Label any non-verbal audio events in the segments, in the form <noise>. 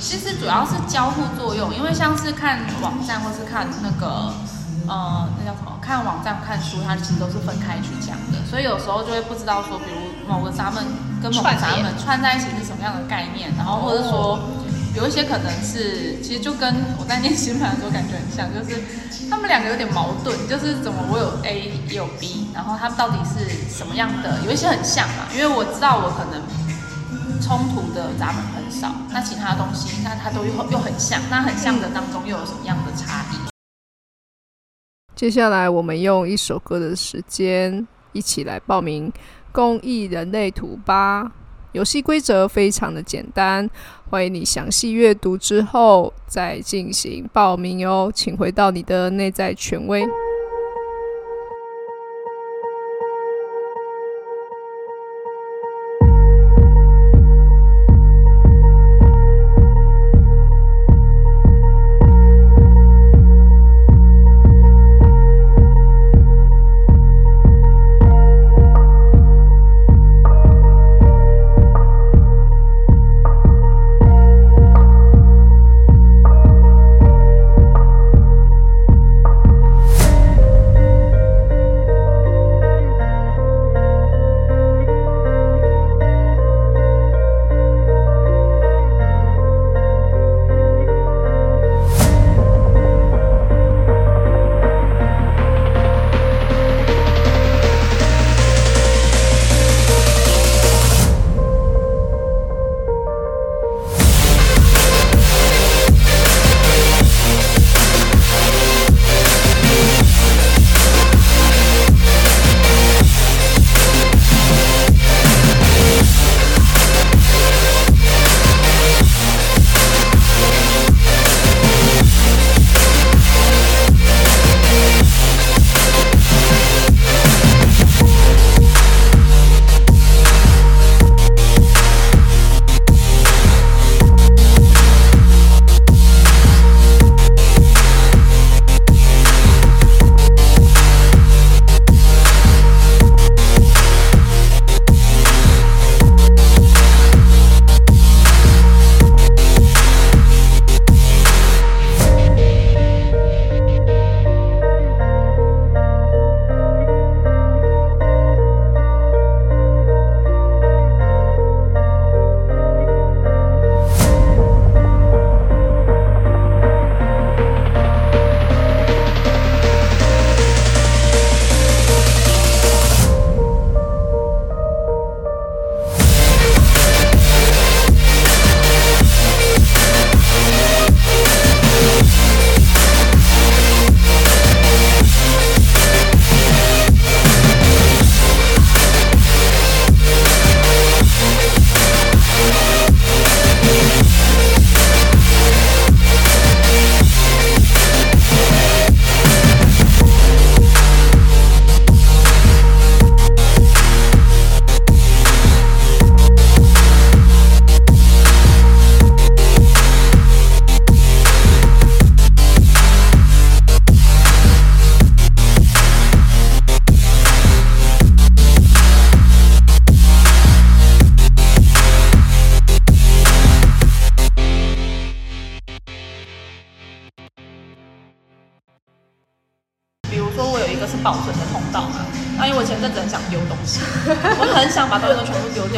其实主要是交互作用，因为像是看网站或是看那个呃那叫什么，看网站看书，它其实都是分开去讲的，所以有时候就会不知道说，比如某个闸门跟某个闸门串在一起是什么样的概念，然后或者说有一些可能是其实就跟我在念新盘的时候感觉很像，就是他们两个有点矛盾，就是怎么我有 A 也有 B，然后他们到底是什么样的？有一些很像嘛，因为我知道我可能。冲突的闸门很少，那其他东西，那它都又又很像，那很像的当中又有什么样的差异？接下来我们用一首歌的时间，一起来报名公益人类图吧。游戏规则非常的简单，欢迎你详细阅读之后再进行报名哟。请回到你的内在权威。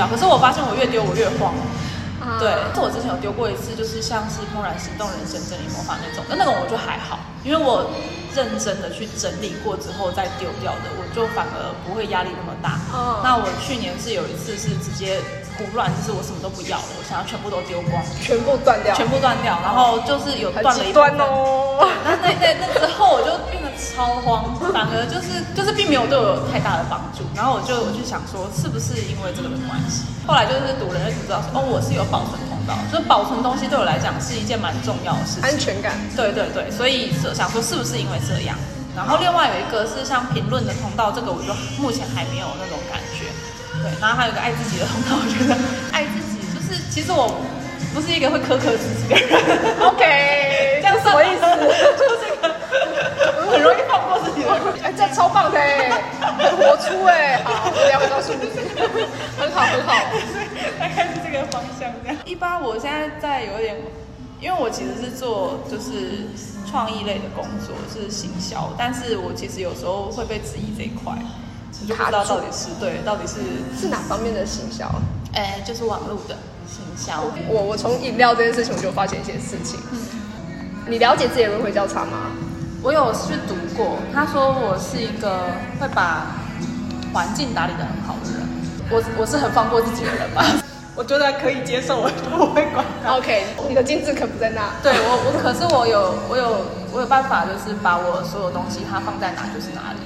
可是我发现我越丢我越慌，对，这我之前有丢过一次，就是像是《怦然心动人生整理魔法》那种，但那种我就还好，因为我认真的去整理过之后再丢掉的，我就反而不会压力那么大。那我去年是有一次是直接胡乱，就是我什么都不要了，我想要全部都丢光，全部断掉，全部断掉，然后就是有断了一段哦。那那那那之后我就变得超慌，反而就是就是并没有对我有太大的帮助。然后我就我就想说，是不是因为这个的关系？后来就是读人类图知道说，哦，我是有保存通道，就是保存东西对我来讲是一件蛮重要的事情，安全感。对对对，所以想说是不是因为这样？然后另外有一个是像评论的通道，这个我就目前还没有那种感觉。对，然后还有一个爱自己的通道，我觉得爱自己就是其实我不是一个会苛刻自己的人。OK，<laughs> 这样什么意思？我现在在有点因为我其实是做就是创意类的工作，是行销，但是我其实有时候会被质疑这一块，我就不知道到底是对，到底是是哪方面的行销？哎，就是网络的行销。我我从饮料这件事情，我就发现一些事情。你了解自己的轮回交叉吗？我有去读过，他说我是一个会把环境打理的很好的人，我我是很放过自己的人吧。我觉得可以接受，我不会管。OK，你的精致可不在那。对我，我可是我有，我有，我有办法，就是把我所有东西，它放在哪就是哪里，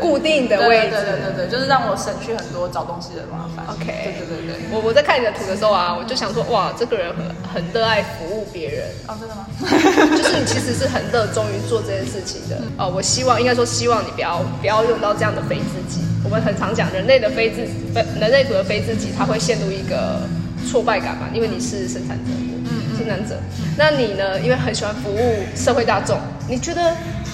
固定的位置。对对对对，就是让我省去很多找东西的麻烦。OK，对对对对。我我在看你的图的时候啊，我就想说，哇，这个人很很热爱服务别人。哦，真的吗？<laughs> 就是你其实是很热衷于做这件事情的。哦，我希望应该说希望你不要不要用到这样的非自己。我们很常讲人类的非自人类图的非自己，它会陷入一个挫败感嘛，因为你是生产者，嗯，生产者。那你呢？因为很喜欢服务社会大众，你觉得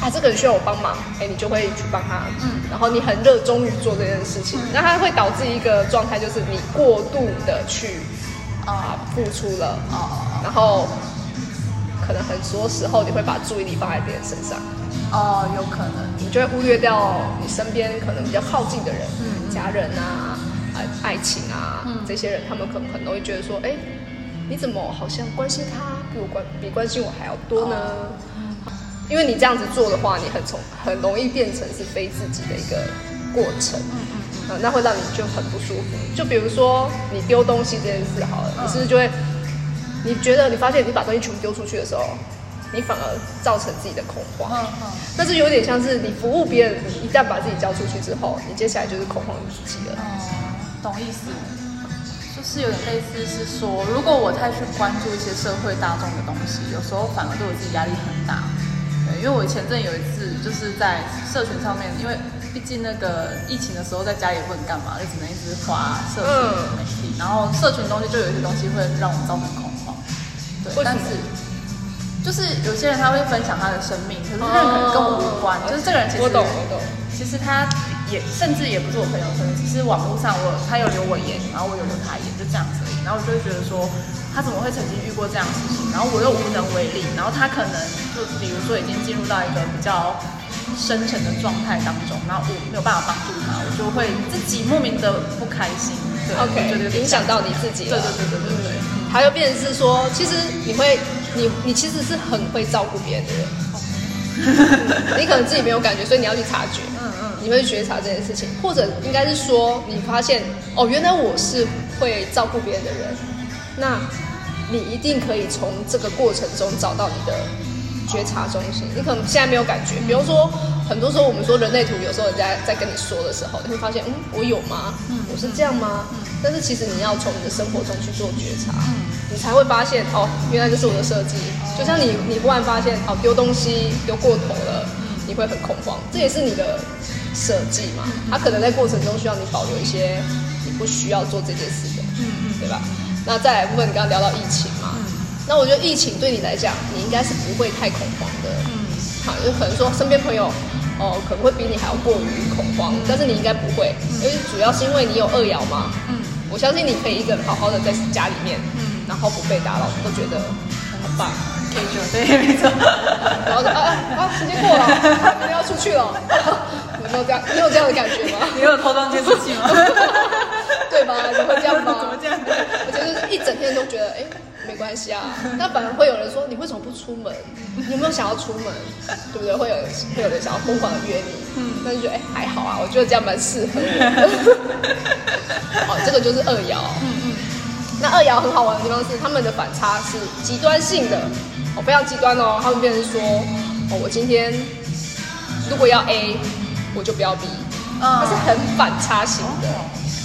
啊，这个人需要我帮忙，哎，你就会去帮他，嗯，然后你很热衷于做这件事情，那它会导致一个状态，就是你过度的去啊付出了，哦，然后可能很多时候你会把注意力放在别人身上。哦，有可能，你就会忽略掉你身边可能比较靠近的人，嗯，家人啊，爱爱情啊，这些人，他们可能很容易觉得说，哎，你怎么好像关心他比我关比关心我还要多呢？因为你这样子做的话，你很从很容易变成是非自己的一个过程，嗯嗯嗯，那会让你就很不舒服。就比如说你丢东西这件事好了，你是不是就会，你觉得你发现你把东西全部丢出去的时候？你反而造成自己的恐慌，嗯嗯，但是有点像是你服务别人，你一旦把自己交出去之后，你接下来就是恐慌自己了。哦，懂意思，就是有点类似是说，如果我太去关注一些社会大众的东西，有时候反而对我自己压力很大。对，因为我前阵有一次就是在社群上面，因为毕竟那个疫情的时候在家也不能干嘛，就只能一直滑社群媒体，然后社群东西就有一些东西会让我造成恐慌。对，但是。就是有些人他会分享他的生命，可是那可能跟我无关。就是这个人其实，我懂我懂。其实他也甚至也不是我朋友生命，只是网络上我他有留我言，然后我有留他言，就这样子而已。然后我就会觉得说，他怎么会曾经遇过这样的事情？然后我又无能为力。然后他可能就比如说已经进入到一个比较深沉的状态当中，然后我没有办法帮助他，我就会自己莫名的不开心。对，OK，影响到你自己了。对对对对对对。还有变成是说，其实你会。你你其实是很会照顾别人的人，<laughs> 你可能自己没有感觉，所以你要去察觉，你会觉察这件事情，或者应该是说你发现哦，原来我是会照顾别人的人，那你一定可以从这个过程中找到你的觉察中心。你可能现在没有感觉，比如说很多时候我们说人类图，有时候人家在跟你说的时候，你会发现，嗯，我有吗？嗯，我是这样吗？嗯，但是其实你要从你的生活中去做觉察。你才会发现哦，原来这是我的设计。就像你，你忽然发现哦，丢东西丢过头了，你会很恐慌，这也是你的设计嘛。它可能在过程中需要你保留一些你不需要做这件事的，嗯嗯，对吧？那再来部分，你刚刚聊到疫情嘛，那我觉得疫情对你来讲，你应该是不会太恐慌的，嗯，好，就可能说身边朋友哦，可能会比你还要过于恐慌，但是你应该不会，因为主要是因为你有二爻嘛，嗯，我相信你可以一个人好好的在家里面，嗯。然后不被打扰，都觉得很棒。可以说对，没错。然后啊啊啊，时间过了，<laughs> 明天要出去了。有没有这样？你有这样的感觉吗？<laughs> 你有偷装监视器吗？<laughs> 对吧？你会这样吗？<laughs> 怎么这样？我觉得一整天都觉得，哎，没关系啊。那反而会有人说，你为什么不出门？你有没有想要出门？对不对？会有会有人想要疯狂的约你。嗯。那就觉得，哎，还好啊。我觉得这样蛮适合我。好，这个就是二爻。嗯嗯。那二爻很好玩的地方是，他们的反差是极端性的，哦，非常极端哦。他们变成说，哦，我今天如果要 A，我就不要逼。它是很反差型的。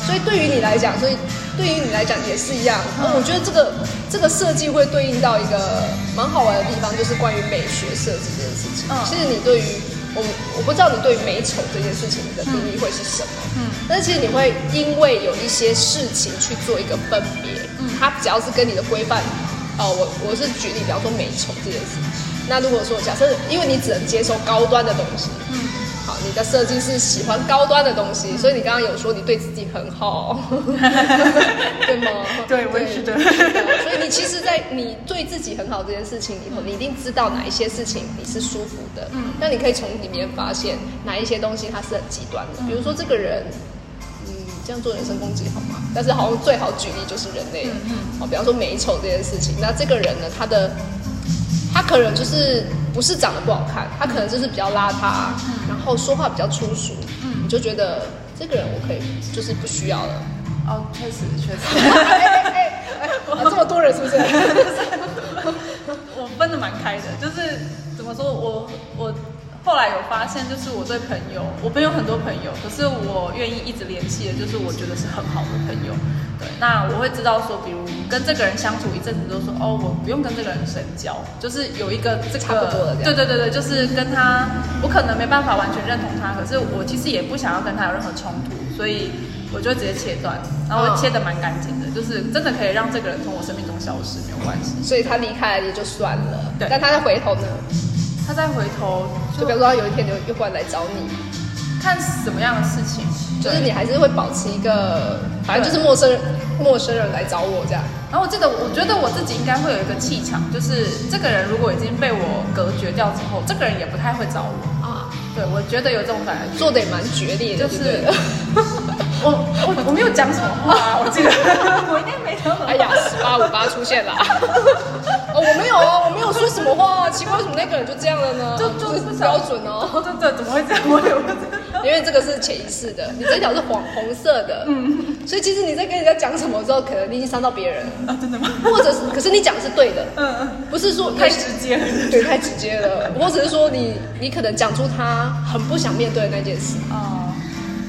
所以对于你来讲，所以对于你来讲也是一样。我觉得这个这个设计会对应到一个蛮好玩的地方，就是关于美学设计这件事情。其实你对于我我不知道你对美丑这件事情的定义会是什么，嗯，但是其实你会因为有一些事情去做一个分别，嗯，它只要是跟你的规范，哦，我我是举例，比方说美丑这件事，那如果说假设因为你只能接受高端的东西，嗯，好，你的设计是喜欢高端的东西，所以你刚刚有说你对自己很好，<laughs> 对吗？对我也是的所以你其实，在你对自己很好这件事情里头，你一定知道哪一些事情你是舒服的。嗯，那你可以从里面发现哪一些东西它是很极端的，比如说这个人。嗯，这样做人身攻击好吗？但是好像最好举例就是人类，哦，比方说美丑这件事情。那这个人呢，他的他可能就是不是长得不好看，他可能就是比较邋遢，然后说话比较粗俗，嗯，你就觉得这个人我可以就是不需要了。哦，确实确实，哎哎哎哎，这么多人是不是？我分的蛮开的，就是怎么说，我我后来有发现，就是我对朋友，我朋友很多朋友，可是我愿意一直联系的，就是我觉得是很好的朋友。对，那我会知道说，比如跟这个人相处一阵子，都说哦，我不用跟这个人深交，就是有一个这个差不多的这样。对对对对，就是跟他，我可能没办法完全认同他，可是我其实也不想要跟他有任何冲突，所以我就直接切断，然后我切的蛮干净的，就是真的可以让这个人从我生命中消失，没有关系。所以他离开了也就算了，对但他再回头呢，他再回头就比如说他有一天就又过来找你，看什么样的事情，就是你还是会保持一个，反正就是陌生人陌生人来找我这样。然后我记得，我觉得我自己应该会有一个气场，就是这个人如果已经被我隔绝掉之后，这个人也不太会找我。啊，对，我觉得有这种感觉。做的也蛮决裂的，就是 <laughs> 我我我没有讲什么话，我记得 <laughs> 我应该没讲什么。哎呀，十八五八出现了。哦，我没有啊，我没有说什么话啊，奇怪，为什么那个人就这样了呢？就就是不标准哦，对对，怎么会这样？我也不知道。因为这个是潜意识的，你这条是黄红色的，嗯，所以其实你在跟人家讲什么之后，可能你已经伤到别人了，啊，真的吗？或者是，可是你讲的是对的，嗯嗯，不是说太直接了。对，太直接了，或者是说你你可能讲出他很不想面对的那件事，哦，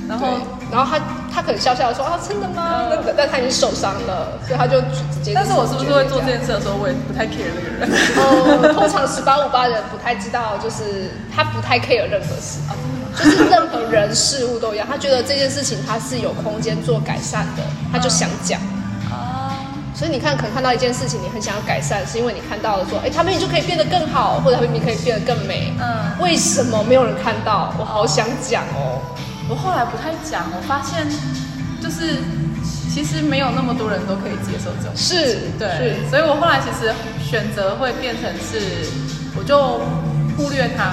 然对后，然后他他可能笑笑地说啊真的吗？那个，但他已经受伤了，所以他就直接。但是我是不是会做这件事的时候，我也不太 care 那个人？哦，通常十八五八人不太知道，就是他不太 care 任何事，啊？就是任何人事物都一样，他觉得这件事情他是有空间做改善的，他就想讲。啊，所以你看，可能看到一件事情，你很想要改善，是因为你看到了说，哎，他明明就可以变得更好，或者他明明可以变得更美，嗯，为什么没有人看到？我好想讲哦。我后来不太讲，我发现就是其实没有那么多人都可以接受这种。是，对，是，所以我后来其实选择会变成是，我就忽略它。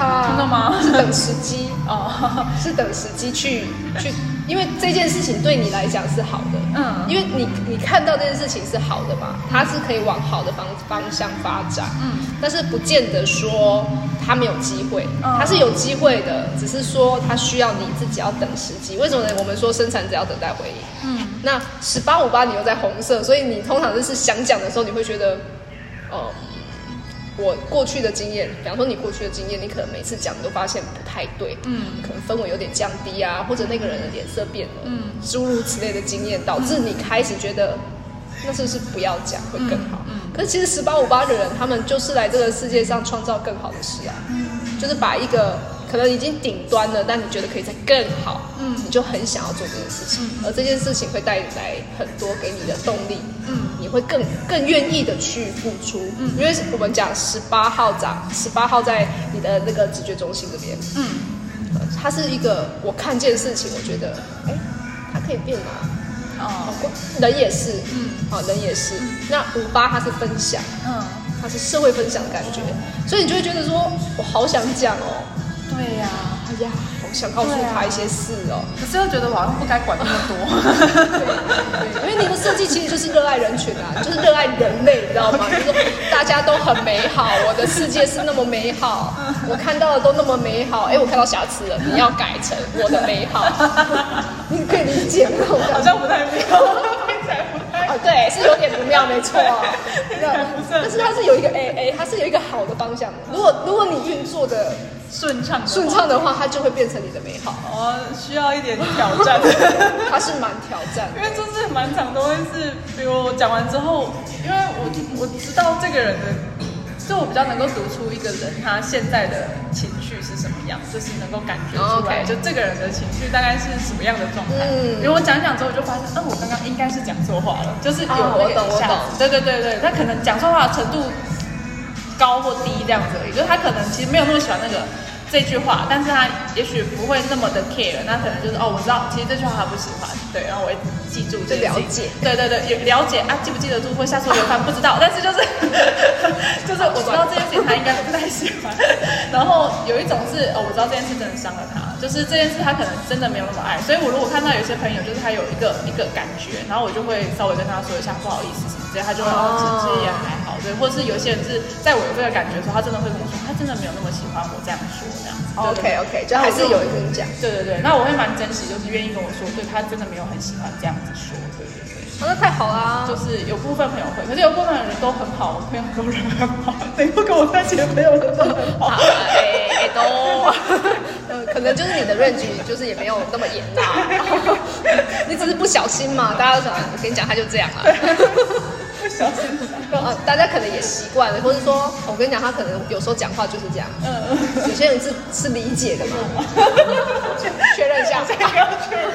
略它，真的吗？是等时机，哦，是等时机去去，因为这件事情对你来讲是好的，嗯。因为你你看到这件事情是好的嘛，它是可以往好的方方向发展，嗯，但是不见得说它没有机会，嗯。它是有机会的，只是说它需要你自己要等时机。为什么呢？我们说生产者要等待回应，嗯，那十八五八你又在红色，所以你通常就是想讲的时候，你会觉得，哦、我过去的经验，比方说你过去的经验，你可能每次讲都发现不太对，嗯。可能氛围有点降低啊，或者那个人的脸色变了，嗯。诸如此类的经验，导致你开始觉得，那是不是不要讲会更好？嗯嗯。可是其实十八五八的人，他们就是来这个世界上创造更好的事啊，就是把一个可能已经顶端了，但你觉得可以再更好，嗯。你就很想要做这件事情，而这件事情会带来很多给你的动力，嗯。你会更更愿意的去付出，嗯。因为我们讲十八号长，十八号在你的那个直觉中心这边，嗯。呃它是一个我看见事情，我觉得，哎，它可以变哦。哦人也是，嗯。好，人也是。那五八它是分享，嗯，它是社会分享的感觉，所以你就会觉得说，我好想讲哦，对呀、哎呀，好想告诉他一些事哦。可是又觉得我好像不该管那么多。对，因为你的设计其实就是热爱人群啊，<laughs> 就是热爱人类，你知道吗？就是大家都很美好，我的世界是那么美好，我看到的都那么美好。哎，我看到瑕疵了，你要改成我的美好，<laughs> 你可以理解吗？我好像不太妙，对，是有点不妙，没错 <laughs> 但是它是有一个 A A，它是有一个好的方向的。如果如果你运作的顺畅顺畅的话，它就会变成你的美好。哦，需要一点挑战。<laughs> 它是蛮挑战。因为就是蛮长都会是，比如我讲完之后，因为我我知道这个人的，就我比较能够读出一个人他现在的情绪是什么样，就是能够感觉出来就这个人的情绪大概是什么样的状态。嗯因为我讲讲之后，我就发现，嗯，我刚刚应该是讲错话了，就是有啊那个我懂我懂一下子对对对对，他可能讲错话的程度高或低这样子而已，就是他可能其实没有那么喜欢那个。这句话，但是他也许不会那么的 care，那可能就是哦，我知道，其实这句话他不喜欢，对，然后我会记住这件事情就了解对对对，也了解啊，记不记得住或下次会流汗不知道，但是就是 <laughs> 就是我知道这件事情他应该不太喜欢。然后有一种是哦，我知道这件事真的伤了他，就是这件事他可能真的没有那么爱，所以我如果看到有些朋友就是他有一个一个感觉，然后我就会稍微跟他说一下不好意思什么之类，他就会哦，其实也还好，对，或者是有些人是在我有这个感觉的时候，他真的会跟我说，他真的没有那么喜欢我这样说这样子。OK OK，就还是有人跟你讲。对对对，那我会蛮珍惜，就是愿意跟我说，对他真的没有很喜欢这样子说，对对对。哦那太好啦，就是有部分朋友会，可是有部分人都很好，我朋友都人很好，谁不跟我在一起的朋友都很好。哎、都，呃，<laughs> 可能就是你的 range 就是也没有那么严啦，<laughs> 你只是不小心嘛，大家都想，我跟你讲，他就这样啊。<laughs> 呃，大家可能也习惯了，或者说，我跟你讲，他可能有时候讲话就是这样。嗯，有些人是是理解的嘛，<laughs> 确认一下，这个要确认。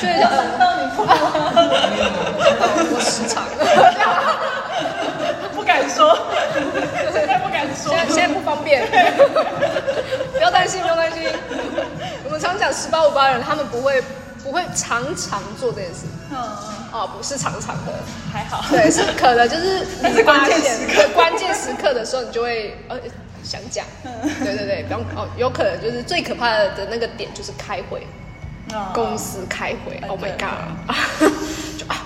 确认一下。到你不吗？我时常，不敢说，现在不敢说现。在现在不方便，不要担心，不要担心。我们常讲十八五八人，他们不会不会常常做这件事，嗯，哦，不是常常的。还好。对，是可能就是你是关键发现时刻。关键时刻的时候，你就会呃想讲。对对对，不用哦，有可能就是最可怕的那个点就是开会，嗯公司开会，Oh my god，<laughs> 就啊，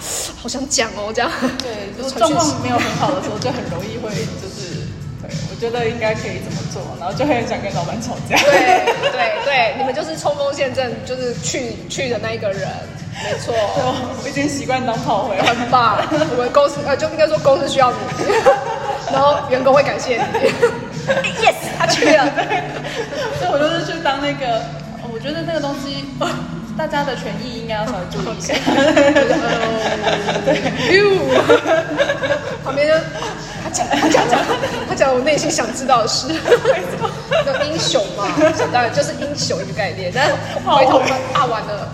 好想讲哦，这样。对，就是 <laughs> 状况没有很好的时候，就很容易会就是，对我觉得应该可以怎么做，然后就会很想跟老板吵架。对对对，你们就是冲锋陷阵，就是去去的那一个人，没错，我已经习惯当炮灰了。很棒。我们公司呃，就应该说公司需要你，<laughs> 然后员工会感谢你。yes，他去了。所以我就是去当那个，哦我觉得那个东西，哦 <laughs> 大家的权益应该要稍微注意一下。<laughs> 对旁边就他讲他讲讲他讲我内心想知道的事，<laughs> 有英雄嘛，想当然就是英雄一个概念。但是回头看啊，完了，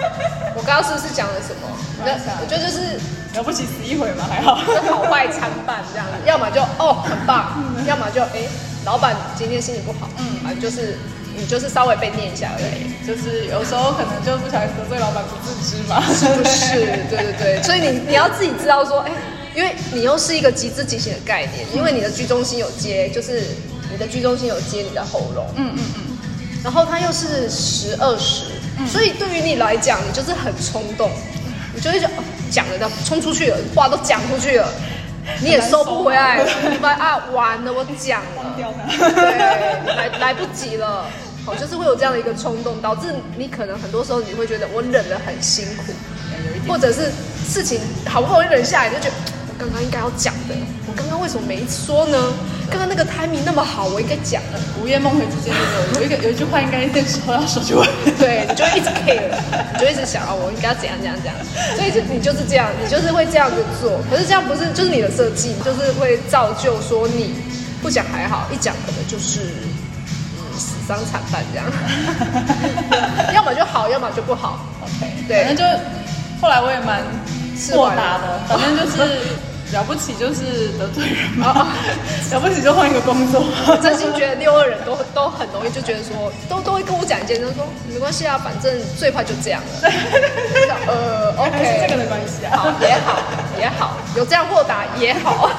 我刚刚是不是讲了什么？那我觉得就是了不起死一回嘛，还好。就好坏参半这样，<laughs> 要么就哦很棒，要么就哎老板今天心情不好，嗯，反正就是你就是稍微被念一下而已。就是有时候可能就不小心得罪老板不自知嘛，是不是？<laughs> 对对对，所以你你要自己知道说，哎，因为你又是一个极致极限的概念，因为你的居中心有接，就是你的居中心有接你的喉咙，嗯嗯嗯，然后它又是十二十，所以对于你来讲，你就是很冲动，你就会讲哦讲了的冲出去了，话都讲出去了。你也收不回来了，你把啊完了，我讲了。对，来来不及了，好，就是会有这样的一个冲动，导致你可能很多时候你会觉得我忍得很辛苦，或者是事情好不容易忍下来，你就觉得我刚刚应该要讲的，我刚刚为什么没说呢？刚刚那个 timing 那么好，我应该讲的。午夜梦回之间有有一个有一句话应该那时候要说出来。对，你就一直 care，你就一直想啊，我应该要怎样怎样怎样，所以就你就是这样，你就是会这样子做。可是这样不是就是你的设计，就是会造就说你不讲还好，一讲可能就是嗯死伤惨败这样，<laughs> 要么就好，要么就不好。OK，对反正就后来我也蛮豁达的，反正就是了不起就是得罪人嘛哦，<laughs> 了不起就换一个工作。我 <laughs> 真心觉得六二人都都很容易就觉得说，都都会跟我讲一件事，说没关系啊，反正最怕就这样了。<laughs> 呃，OK，这个的关系啊。好也好也好，有这样豁达也好。